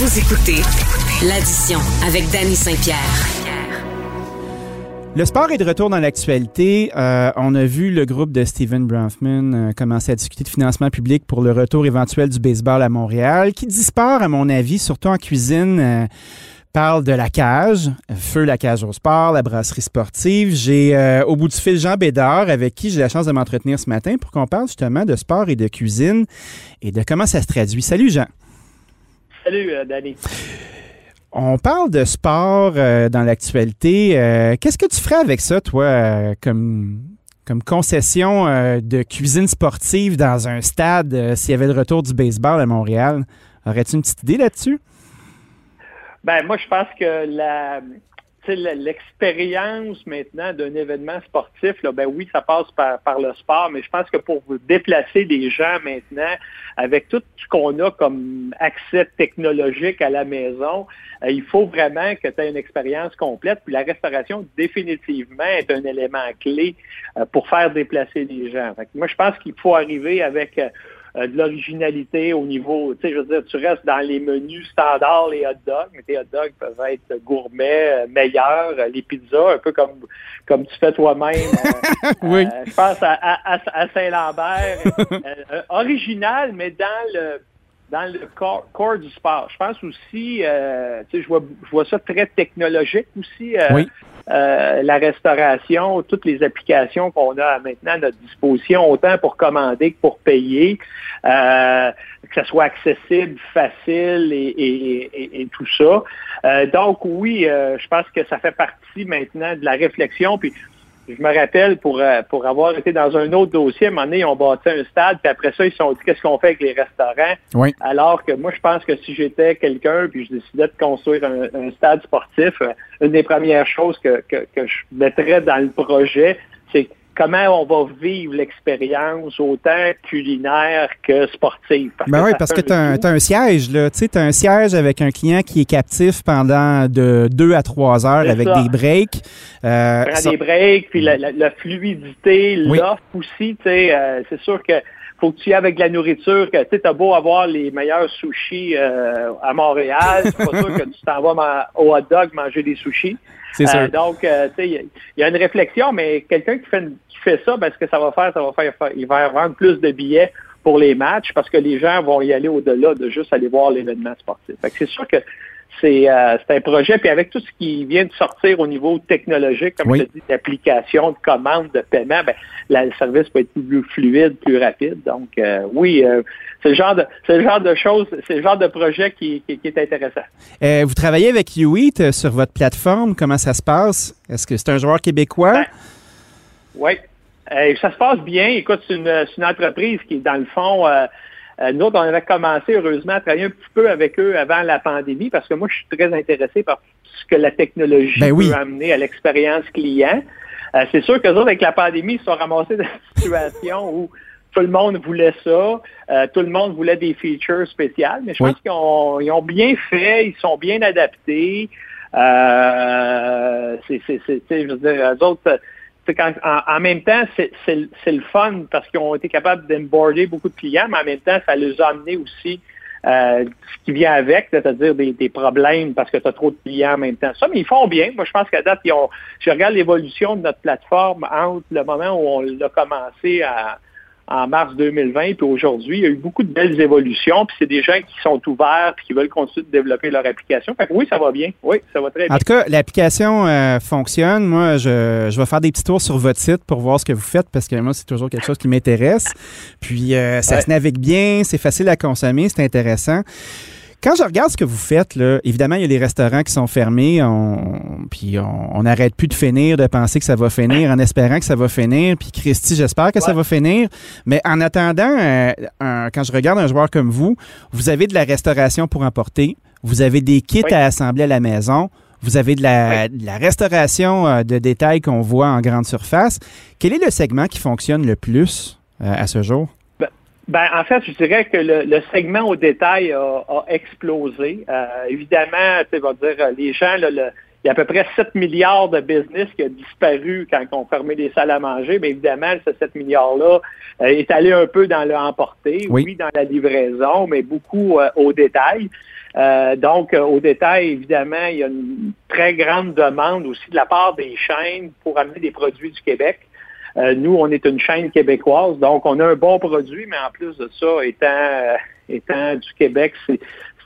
Vous écoutez l'addition avec Danny Saint-Pierre. Le sport est de retour dans l'actualité. Euh, on a vu le groupe de Steven Bronfman euh, commencer à discuter de financement public pour le retour éventuel du baseball à Montréal. Qui dit sport, à mon avis, surtout en cuisine, euh, parle de la cage, feu la cage au sport, la brasserie sportive. J'ai au bout du fil Jean Bédard avec qui j'ai la chance de m'entretenir ce matin pour qu'on parle justement de sport et de cuisine et de comment ça se traduit. Salut Jean. Salut, euh, Danny. On parle de sport euh, dans l'actualité. Euh, Qu'est-ce que tu ferais avec ça, toi, euh, comme, comme concession de cuisine sportive dans un stade s'il y avait le retour du baseball à Montréal? Aurais-tu une petite idée là-dessus? Ben, moi, je pense que la- l'expérience maintenant d'un événement sportif, là, ben oui, ça passe par, par le sport, mais je pense que pour déplacer des gens maintenant, avec tout ce qu'on a comme accès technologique à la maison, euh, il faut vraiment que tu aies une expérience complète. Puis la restauration, définitivement, est un élément clé euh, pour faire déplacer les gens. Moi, je pense qu'il faut arriver avec euh, euh, de l'originalité au niveau, tu sais, je veux dire, tu restes dans les menus standards, les hot dogs, mais tes hot dogs peuvent être gourmets, euh, meilleurs, euh, les pizzas, un peu comme comme tu fais toi-même. Oui. je pense à, à, Saint-Lambert. Original, mais dans le dans le corps, corps du sport. Je pense aussi, euh, tu sais, je vois, je vois ça très technologique aussi. euh, Oui. Euh, la restauration, toutes les applications qu'on a maintenant à notre disposition, autant pour commander que pour payer, euh, que ce soit accessible, facile et, et- et- tout ça. Euh, donc oui, euh, je pense que ça fait partie maintenant de la réflexion. Puis je me rappelle pour, euh, pour avoir été dans un autre dossier, à un moment donné, ils ont bâti un stade, puis après ça, ils se sont dit qu'est-ce qu'on fait avec les restaurants? Oui. Alors que moi, je pense que si j'étais quelqu'un, puis je décidais de construire un, un stade sportif, euh, une des premières choses que, que, que je mettrais dans le projet, c'est comment on va vivre l'expérience autant culinaire que sportive? Parce Ben oui, parce que tu as, un siège, là. Tu sais, as un siège avec un client qui est captif pendant de 2 à 3 heures avec ça. des breaks. Euh, prend ça- des breaks, puis la, la- la fluidité, Oui. l'offre aussi, tu sais, euh, c'est sûr que faut que tu y aies avec la nourriture, que tu sais, t'as beau avoir les meilleurs sushis euh, à Montréal, c'est pas sûr que tu t'en vas au hot dog manger des sushis. C'est Euh, sûr. donc, euh, tu sais, il y a- il y, a une réflexion, mais quelqu'un qui fait, une- qui fait ça, ben, ce que ça va faire, ça va faire, il va vendre plus de billets pour les matchs parce que les gens vont y aller au-delà de juste aller voir l'événement sportif. C'est sûr que c'est euh, c'est un projet, puis avec tout ce qui vient de sortir au niveau technologique, comme Oui. je dis, d'application, de commande, de paiement, ben, là, le service peut être plus fluide, plus rapide. Donc, euh, oui, euh, c'est le genre de c'est le genre de choses, c'est le genre de projet qui, qui- qui est intéressant. Vous travaillez avec euh, sur votre plateforme. Comment ça se passe? Est-ce que c'est un joueur québécois? Ben, Oui. Ça se passe bien. Écoute, c'est une, une entreprise qui, dans le fond, nous autres, on avait commencé, heureusement, à travailler un petit peu avec eux avant la pandémie parce que moi, je suis très intéressé par ce que la technologie Ben oui. peut amener à l'expérience client. Euh, c'est sûr que autres, avec la pandémie, ils se sont ramassés dans une situation où tout le monde voulait ça, euh, tout le monde voulait des features spéciales, mais je Oui. pense qu'ils ont, ils ont bien fait, ils sont bien adaptés. Euh, c'est, c'est, c'est, je veux dire, eux autres, en, même temps, c'est, le- fun parce qu'ils ont été capables d'emborder beaucoup de clients, mais en même temps, ça les a amené aussi euh, ce qui vient avec, c'est-à-dire des, des problèmes parce que tu as trop de clients en même temps. Ça, mais ils font bien. Moi, je pense qu'à date, ils ont, je regarde l'évolution de notre plateforme entre le moment où on l'a commencé à, en mars 2020 puis aujourd'hui, il y a eu beaucoup de belles évolutions, puis c'est des gens qui sont ouverts puis qui veulent continuer de développer leur application. Fait que oui, ça va bien. Oui, ça va très bien. En tout cas, l'application euh, fonctionne. Moi, je, je vais faire des petits tours sur votre site pour voir ce que vous faites parce que moi, c'est toujours quelque chose qui m'intéresse. Puis, euh, ça Ouais. se navigue bien, c'est facile à consommer, c'est intéressant. Quand je regarde ce que vous faites, là, évidemment, il y a les restaurants qui sont fermés, on, puis on n'arrête plus de finir, de penser que ça va finir, en espérant que ça va finir. Puis Christy, j'espère que ça va finir. Mais en attendant, euh, un- quand je regarde un joueur comme vous, vous avez de la restauration pour emporter, vous avez des kits Oui. à assembler à la maison, vous avez de la, de la restauration euh, de détails qu'on voit en grande surface. Quel est le segment qui fonctionne le plus euh, à ce jour? Ben, en fait, je dirais que le, le segment au détail a, a explosé. Euh, évidemment, tu sais, va dire, les gens, là, le- il y a à peu près 7 milliards de business qui a disparu quand on fermait les salles à manger. Mais évidemment, ce 7 milliards-là euh, est allé un peu dans le emporté, oui, dans la livraison, mais beaucoup euh, au détail. Euh, donc, au détail, évidemment, il y a une très grande demande aussi de la part des chaînes pour amener des produits du Québec. Nous, on est une chaîne québécoise, donc on a un bon produit, mais en plus de ça, étant, étant du Québec, c'est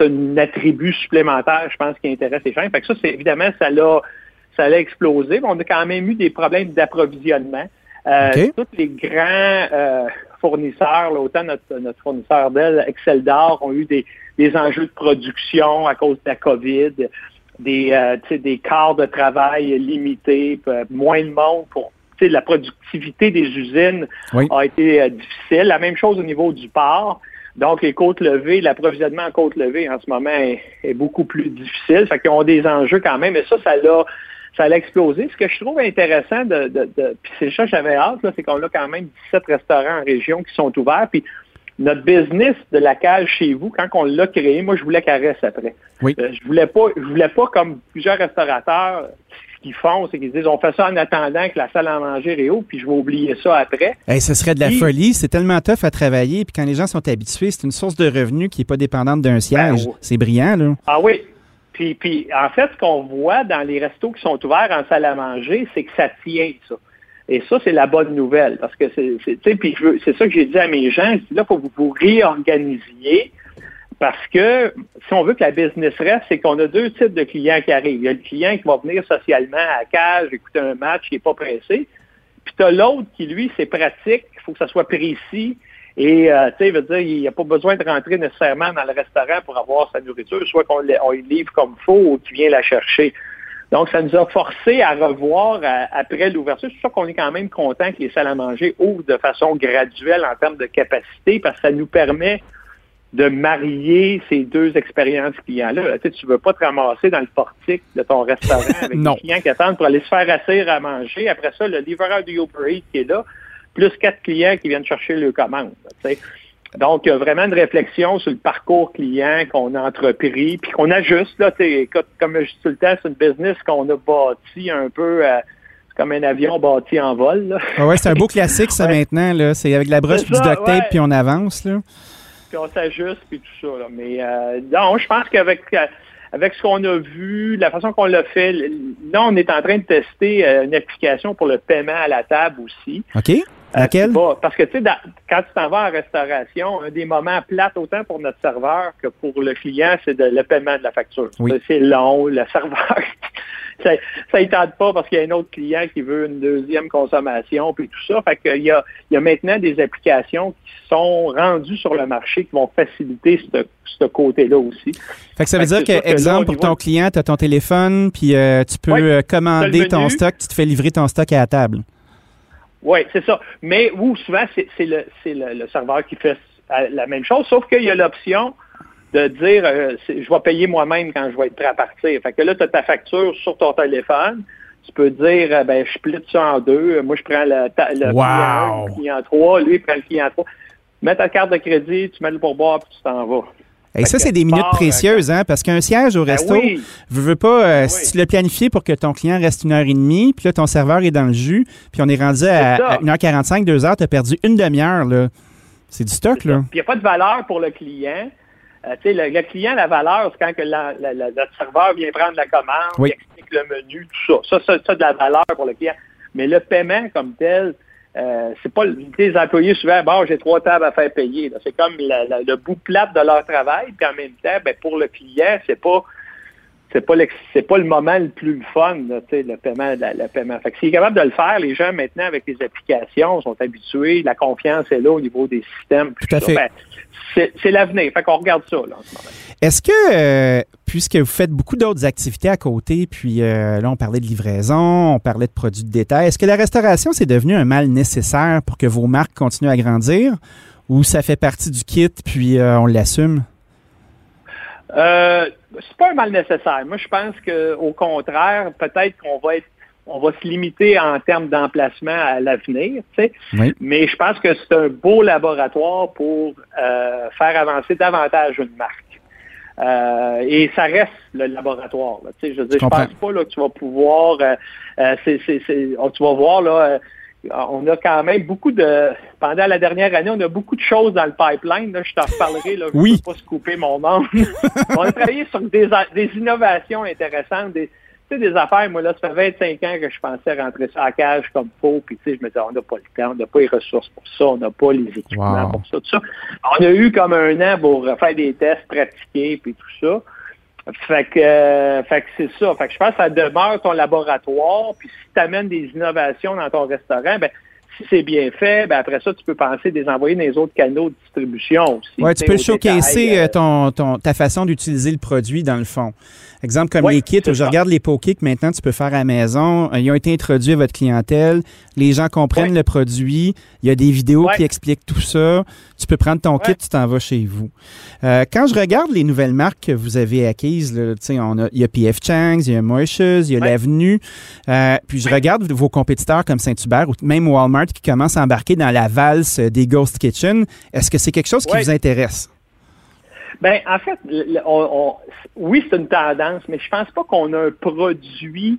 un attribut supplémentaire, je pense, qui intéresse les chaînes. Fait que ça, c'est évidemment, ça l'a ça a explosé, mais on a quand même eu des problèmes d'approvisionnement. Euh, tous les grands euh, fournisseurs, autant notre, notre fournisseur d'elle, Excel d'Or, ont eu des, des enjeux de production à cause de la COVID, des, euh, des quarts de travail limités, moins de monde pour la productivité des usines a été difficile. La même chose au niveau du port. Donc, les côtes levées, l'approvisionnement en côtes levées en ce moment est, beaucoup plus difficile. Fait qu'ils ont des enjeux quand même. Et ça, ça l'a ça a explosé. Ce que je trouve intéressant de, de, puis c'est ça que j'avais hâte, c'est qu'on a quand même 17 restaurants en région qui sont ouverts. Puis notre business de la cage chez vous, quand on l'a créé, moi je voulais qu'elle reste après. Oui. Euh, je voulais pas, je voulais pas comme plusieurs restaurateurs qu'ils font, c'est qu'ils disent on fait ça en attendant que la salle à manger réouvre, puis je vais oublier ça après. Hey, ce serait de la folie. C'est tellement tough à travailler. Puis quand les gens sont habitués, c'est une source de revenus qui n'est pas dépendante d'un siège. Ben, c'est brillant, là. Ah oui. Puis, puis en fait, ce qu'on voit dans les restos qui sont ouverts en salle à manger, c'est que ça tient, ça. Et ça, c'est la bonne nouvelle. Parce que c'est, ça que j'ai dit à mes gens. là, il faut que vous vous réorganisiez parce que si on veut que la business reste, c'est qu'on a deux types de clients qui arrivent. Il y a le client qui va venir socialement à la cage, écouter un match, qui n'est pas pressé. Puis tu as l'autre qui, lui, c'est pratique, il faut que ça soit précis. Et, euh, tu sais, veut dire, il n'y a pas besoin de rentrer nécessairement dans le restaurant pour avoir sa nourriture, soit qu'on on livre comme il faut ou qu'il vient la chercher. Donc, ça nous a forcé à revoir après l'ouverture. C'est sûr qu'on est quand même content que les salles à manger ouvrent de façon graduelle en termes de capacité parce que ça nous permet de marier ces deux expériences clients-là. Tu ne veux pas te ramasser dans le portique de ton restaurant avec des clients qui attendent pour aller se faire asseoir à manger. Après ça, le livreur du Uber Eats qui est là, plus quatre clients qui viennent chercher le commande. Donc, il y a vraiment une réflexion sur le parcours client qu'on a entrepris, puis qu'on ajuste. Là, comme je dis tout le temps, c'est une business qu'on a bâti un peu euh, comme un avion bâti en vol. Ah ouais, c'est un beau classique, ça, maintenant. Là. C'est avec la brosse du duct tape, puis on avance. Là puis on s'ajuste, puis tout ça. Mais euh, non, je pense qu'avec euh, avec ce qu'on a vu, la façon qu'on l'a fait, là, on est en train de tester euh, une application pour le paiement à la table aussi. OK. Laquelle? parce que, tu sais, quand tu t'en vas en restauration, un des moments plates autant pour notre serveur que pour le client, c'est le paiement de la facture. C'est long, le serveur ça, ça ne tente pas parce qu'il y a un autre client qui veut une deuxième consommation, puis tout ça. Fait qu'il y a, il y a maintenant des applications qui sont rendues sur le marché qui vont faciliter ce, côté-là aussi. Fait que ça veut dire que, exemple, pour ton client, tu as ton téléphone, puis euh, tu peux euh, commander ton stock, tu te fais livrer ton stock à la table. Oui, c'est ça. Mais où souvent, c'est le, le, le serveur qui fait la même chose, sauf qu'il y a l'option de dire euh, je vais payer moi-même quand je vais être prêt à partir. Fait que là, tu as ta facture sur ton téléphone. Tu peux dire euh, ben je split ça en deux. Moi, je prends le, client, le client 3, lui il prend le client 3. Mets ta carte de crédit, tu mets le pourboire, puis tu t'en vas. Et ça, c'est des minutes précieuses, hein, parce qu'un siège au ben resto, ne veux pas, euh, si tu l'as planifié pour que ton client reste une heure et demie, puis là, ton serveur est dans le jus, puis on est rendu à, 1h45, 2h, tu as perdu une demi-heure, là. C'est du stock, là. Puis il n'y a pas de valeur pour le client. Euh, le, le, client, la valeur, c'est quand que le serveur vient prendre la commande, explique le menu, tout ça. Ça, ça, ça de la valeur pour le client. Mais le paiement comme tel, euh, c'est pas les employés souvent, bon, j'ai trois tables à faire payer. C'est comme le bout plate de leur travail, puis en même temps, ben, pour le client, c'est pas c'est pas c'est pas le moment le plus fun, le paiement, le paiement. Fait que s'il est capable de le faire, les gens maintenant avec les applications sont habitués, la confiance est là au niveau des systèmes. Tout à fait. Ben, c'est l'avenir. Fait qu'on regarde ça là, en ce moment. Est-ce que, euh, puisque vous faites beaucoup d'autres activités à côté, puis euh, là, on parlait de livraison, on parlait de produits de détail, est-ce que la restauration, c'est devenu un mal nécessaire pour que vos marques continuent à grandir ou ça fait partie du kit, puis euh, on l'assume? Euh, c'est pas un mal nécessaire. Moi, je pense qu'au contraire, peut-être qu'on va être on va se limiter en termes d'emplacement à l'avenir, mais je pense que c'est un beau laboratoire pour euh, faire avancer davantage une marque. Euh, et ça reste le laboratoire. Là. Je je pense pas là, que tu vas pouvoir. Euh, oh, tu vas voir là. Euh, on a quand même beaucoup de. Pendant la dernière année, on a beaucoup de choses dans le pipeline. Là, je t'en reparlerai. Là, oui. Je ne pas se couper mon nom. on a travaillé sur des, des innovations intéressantes, des, tu sais, des affaires, moi, là, ça fait 25 ans que je pensais rentrer ça à cage comme faux, puis tu sais, je me disais, on n'a pas le temps, on n'a pas les ressources pour ça, on n'a pas les équipements pour ça, tout ça. On a eu comme un an pour faire des tests, pratiquer, puis tout ça. Fait que, euh, fait que c'est ça. Fait que je pense que ça demeure ton laboratoire, puis si tu amènes des innovations dans ton restaurant, ben si c'est bien fait, ben après ça, tu peux penser des envoyer dans les autres canaux de distribution aussi. Oui, tu peux showcaser euh, ton, ton, ta façon d'utiliser le produit dans le fond. Exemple comme les kits, je regarde les pokés que maintenant tu peux faire à la maison. Euh, ils ont été introduits à votre clientèle. Les gens comprennent le produit. Il y a des vidéos qui expliquent tout ça. Tu peux prendre ton kit, tu t'en vas chez vous. Euh, quand je regarde les nouvelles marques que vous avez acquises, là, on a, il y a PF Chang's, il y a Moishes, il y a l'Avenue. Euh, puis je regarde vos compétiteurs comme Saint-Hubert ou même Walmart qui commencent à embarquer dans la valse des Ghost Kitchen. Est-ce que c'est quelque chose qui vous intéresse? Ben, en fait, oui, c'est une tendance, mais je pense pas qu'on a un produit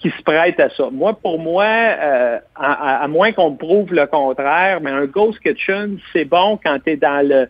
qui se prête à ça. Moi, pour moi, euh, à, moins qu'on prouve le contraire, mais un Ghost Kitchen, c'est bon quand tu es dans le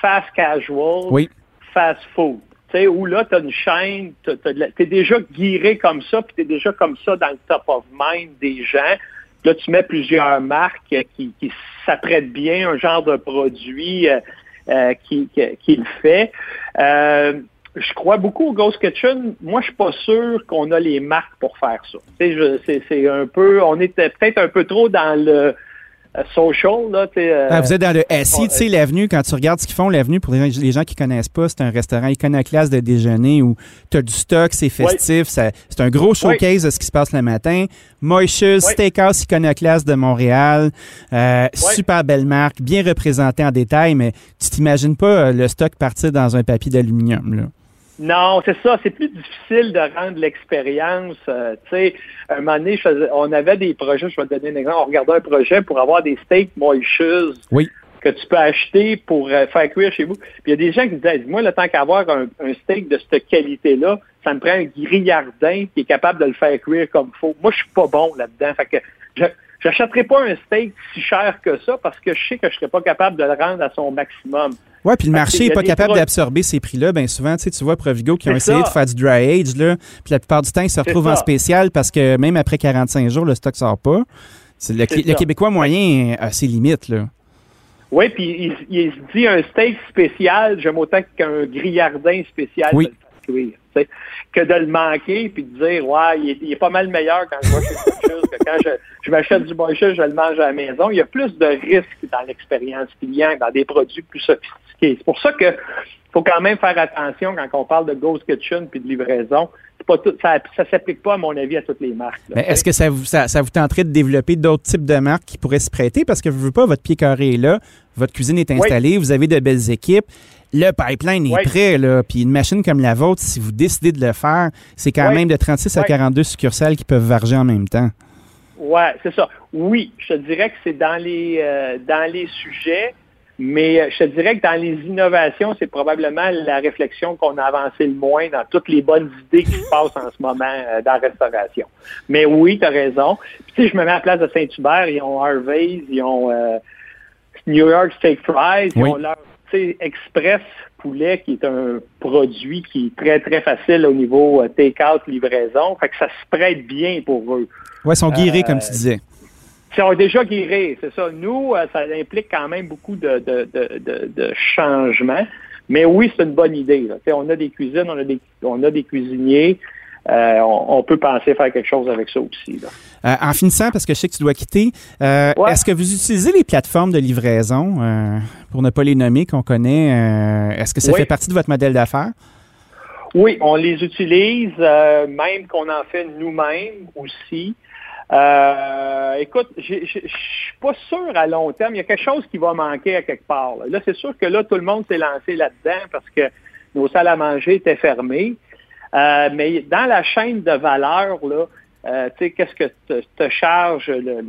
fast casual, fast food. Sais, où là, tu as une chaîne, tu es déjà guiré comme ça, puis tu es déjà comme ça dans le top of mind des gens. Là, tu mets plusieurs marques qui, qui s'apprêtent bien, un genre de produit. Euh, euh, qui, qui, le fait. Euh, je crois beaucoup au Ghost Kitchen. Moi, je suis pas sûr qu'on a les marques pour faire ça. C'est un peu, on était peut-être un peu trop dans le euh, social. Là, euh, ah, vous êtes dans le SI, tu sais, l'avenue, quand tu regardes ce qu'ils font, l'avenue, pour les, gens qui connaissent pas, c'est un restaurant iconoclaste de déjeuner où tu as du stock, c'est festif, c'est un gros showcase de ce qui se passe le matin. Moishes, Steakhouse iconoclaste de Montréal, euh, super belle marque, bien représentée en détail, mais tu t'imagines pas le stock partir dans un papier d'aluminium. Non, c'est ça. C'est plus difficile de rendre l'expérience. Euh, tu sais, un moment donné, on avait des projets, je vais te donner un exemple. On regardait un projet pour avoir des steaks moishes oui. que tu peux acheter pour euh, faire cuire chez vous. Puis il y a des gens qui disaient, moi, le temps qu'avoir un, steak de cette qualité-là, ça me prend un grillardin qui est capable de le faire cuire comme il faut. Moi, je suis pas bon là-dedans. Fait que je, n'achèterai pas un steak si cher que ça parce que je sais que je serais pas capable de le rendre à son maximum. Oui, puis le marché n'est pas capable d'absorber ces prix-là. Bien souvent, tu, sais, tu vois Provigo qui ont essayé de faire du dry age, là, puis la plupart du temps, ils se retrouvent en spécial parce que même après 45 jours, le stock ne sort pas. Le, le, Québécois moyen a ses limites. Là. Oui, puis il, se dit un steak spécial, j'aime autant qu'un grillardin spécial oui. Que de le manquer puis de dire ouais, il est, pas mal meilleur quand je vois quelque chose que quand je, je m'achète du bon je le mange à la maison. Il y a plus de risques dans l'expérience client, dans des produits plus sophistiqués. C'est pour ça que faut quand même faire attention quand on parle de Ghost Kitchen puis de livraison. Pas tout, ça ne s'applique pas, à mon avis, à toutes les marques. Est-ce que ça vous, ça, vous tenterait de développer d'autres types de marques qui pourraient se prêter? Parce que vous ne veux pas, votre pied carré est là, votre cuisine est installée, vous avez de belles équipes, le pipeline est prêt, là, puis une machine comme la vôtre, si vous décidez de le faire, c'est quand même de 36 à 42 succursales qui peuvent varger en même temps. Oui, c'est ça. Oui, je te dirais que c'est dans les, euh, dans les sujets. Mais euh, je te dirais que dans les innovations, c'est probablement la réflexion qu'on a avancé le moins dans toutes les bonnes idées qui se passent en ce moment euh, dans la restauration. Mais oui, tu as raison. Puis, tu sais, je me mets à la place de Saint-Hubert, ils ont Harvey's, ils ont euh, New York Steak Fries, ils ont leur Express poulet qui est un produit qui est très, très facile au niveau take-out, livraison. Fait que ça se prête bien pour eux. Oui, ils sont guéris, comme tu disais. Ils ont déjà guéri, c'est ça. Nous, euh, ça implique quand même beaucoup de, de, de, de changements. Mais oui, c'est une bonne idée. On a des cuisines, on a des, on a des cuisiniers. Euh, on, peut penser faire quelque chose avec ça aussi. Euh, en finissant, parce que je sais que tu dois quitter, est-ce que vous utilisez les plateformes de livraison, pour ne pas les nommer, qu'on connaît? est-ce que ça fait partie de votre modèle d'affaires? Oui, on les utilise, même qu'on en fait nous-mêmes aussi. Euh, écoute, je suis pas sûr à long terme. Il y a quelque chose qui va manquer à quelque part. Là, c'est sûr que là, tout le monde s'est lancé là-dedans parce que nos salles à manger étaient fermées. Euh, mais dans la chaîne de valeur, là, euh, tu sais, qu'est-ce que te, charge le,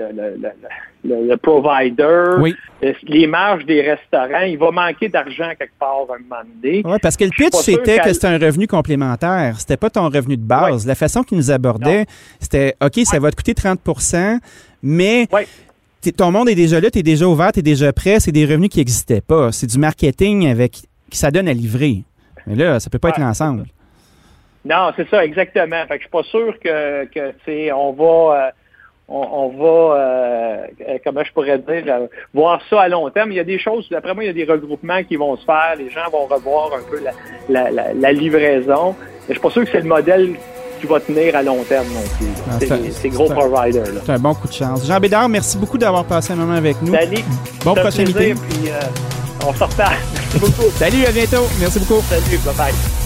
le, provider, oui. les marges des restaurants. Il va manquer d'argent quelque part à un moment donné. Oui, parce que le pitch, c'était que c'était un revenu complémentaire. C'était pas ton revenu de base. La façon qu'il nous abordait, c'était OK, ça va te coûter 30% mais ton monde est déjà là, tu es déjà ouvert, tu es déjà prêt. C'est des revenus qui n'existaient pas. C'est du marketing avec qui ça donne à livrer. Mais là, ça peut pas être ensemble. Non, c'est ça, exactement. Fait que je suis pas sûr que, que on va. Euh, on, va, euh, comment je pourrais dire, euh, voir ça à long terme. Il y a des choses, d'après moi, il y a des regroupements qui vont se faire. Les gens vont revoir un peu la, livraison. Mais je suis pas sûr que c'est le modèle qui va tenir à long terme non plus. Ah, c'est gros providers. C'est un bon coup de chance. Jean Bédard, merci beaucoup d'avoir passé un moment avec nous. Salut. Bon prochain meeting. Puis, on se reparle. Merci beaucoup. Salut, à bientôt. Merci beaucoup. Salut, bye bye.